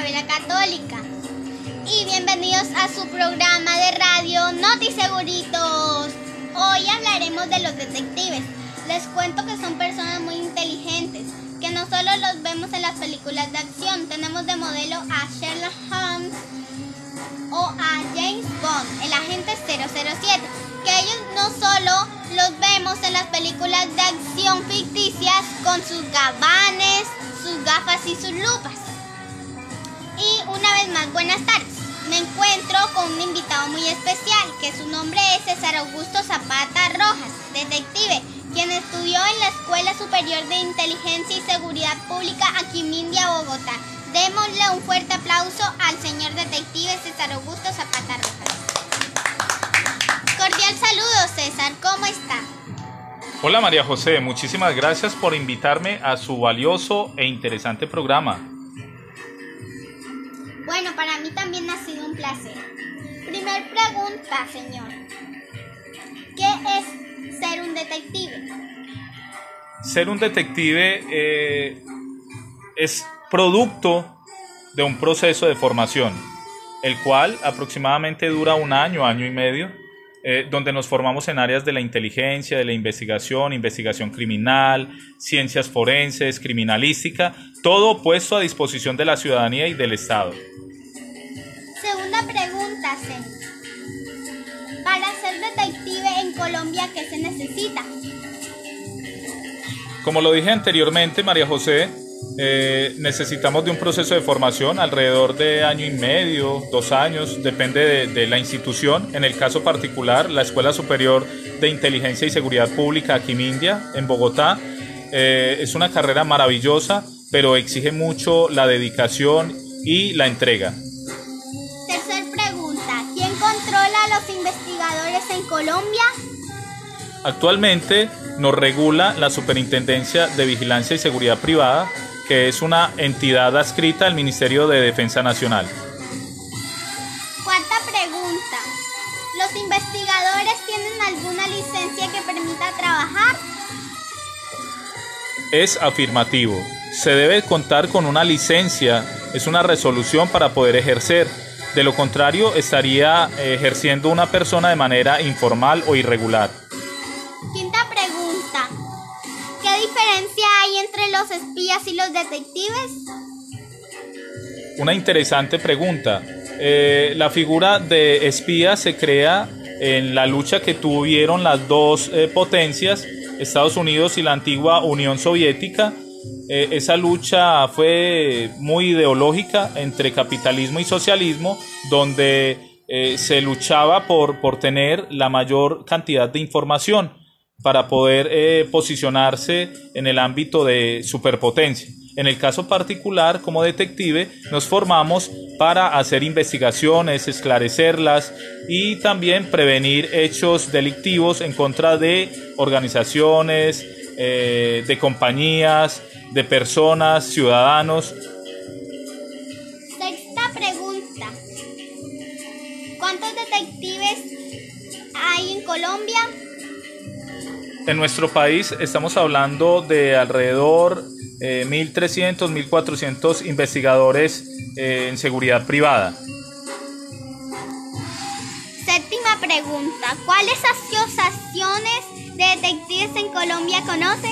Isabela Católica. Y bienvenidos a su programa de radio Notiseguritos. Hoy hablaremos de los detectives. Les cuento que son personas muy inteligentes, que no solo los vemos en las películas de acción, tenemos de modelo a Sherlock Holmes o a James Bond, el agente 007, que ellos no solo los vemos en las películas de acción ficticias con sus gabanes, sus gafas y sus lupas. Buenas tardes. Me encuentro con un invitado muy especial, que su nombre es César Augusto Zapata Rojas, detective, quien estudió en la Escuela Superior de Inteligencia y Seguridad Pública aquí en India, Bogotá. Démosle un fuerte aplauso al señor detective César Augusto Zapata Rojas. Cordial saludo, César, ¿cómo está? Hola María José, muchísimas gracias por invitarme a su valioso e interesante programa. Bueno, para mí también ha sido un placer. Primer pregunta, señor. ¿Qué es ser un detective? Ser un detective eh, es producto de un proceso de formación, el cual aproximadamente dura un año, año y medio, eh, donde nos formamos en áreas de la inteligencia, de la investigación, investigación criminal, ciencias forenses, criminalística, todo puesto a disposición de la ciudadanía y del Estado. Segunda pregunta, señor. Para ser detective en Colombia, ¿qué se necesita? Como lo dije anteriormente, María José, eh, necesitamos de un proceso de formación alrededor de año y medio, dos años, depende de, de, la institución. En el caso particular, la Escuela Superior de Inteligencia y Seguridad Pública aquí en India, en Bogotá, eh, es una carrera maravillosa, pero exige mucho la dedicación y la entrega. Tercer pregunta, ¿quién controla a los investigadores en Colombia? Actualmente nos regula la Superintendencia de Vigilancia y Seguridad Privada, que es una entidad adscrita al Ministerio de Defensa Nacional. Cuarta pregunta. ¿Los investigadores tienen alguna licencia que permita trabajar? Es afirmativo. Se debe contar con una licencia, es una resolución para poder ejercer. De lo contrario, estaría ejerciendo una persona de manera informal o irregular. Entre los espías y los detectives? Una interesante pregunta. Eh, la figura de espía se crea en la lucha que tuvieron las dos eh, potencias, Estados Unidos y la antigua Unión Soviética. Eh, esa lucha fue muy ideológica entre capitalismo y socialismo, donde se luchaba por, por tener la mayor cantidad de información para poder eh, posicionarse en el ámbito de superpotencia. En el caso particular, como detective, nos formamos para hacer investigaciones, esclarecerlas y también prevenir hechos delictivos en contra de organizaciones, eh, de compañías, de personas, ciudadanos. Sexta pregunta. ¿Cuántos detectives hay en Colombia? En nuestro país estamos hablando de alrededor eh, 1.300, 1.400 investigadores eh, en seguridad privada. Séptima pregunta. ¿Cuáles asociaciones de detectives en Colombia conoce?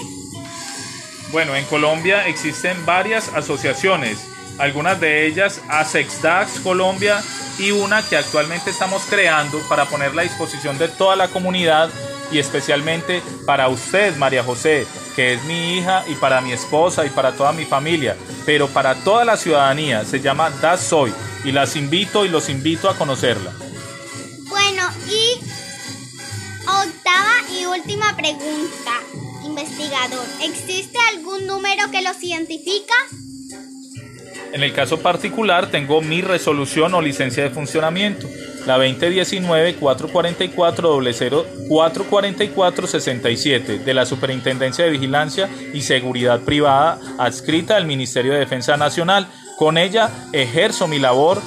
Bueno, en Colombia existen varias asociaciones, algunas de ellas ASEXDAX Colombia y una que actualmente estamos creando para ponerla a disposición de toda la comunidad y especialmente para usted, María José, que es mi hija, y para mi esposa y para toda mi familia, pero para toda la ciudadanía. Se llama Das Soy y las invito y los invito a conocerla. Bueno, y octava y última pregunta, investigador. ¿Existe algún número que los identifica? En el caso particular tengo mi resolución o licencia de funcionamiento, la 2019-444-00-444-67 de la Superintendencia de Vigilancia y Seguridad Privada adscrita al Ministerio de Defensa Nacional. Con ella ejerzo mi labor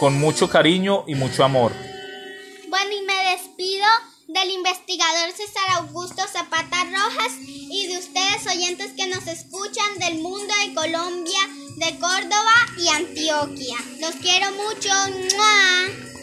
con mucho cariño y mucho amor. Bueno, y me despido del investigador César Augusto Zapata Rojas y de ustedes oyentes que nos escuchan del mundo de Colombia, de Córdoba y Antioquia. Los quiero mucho.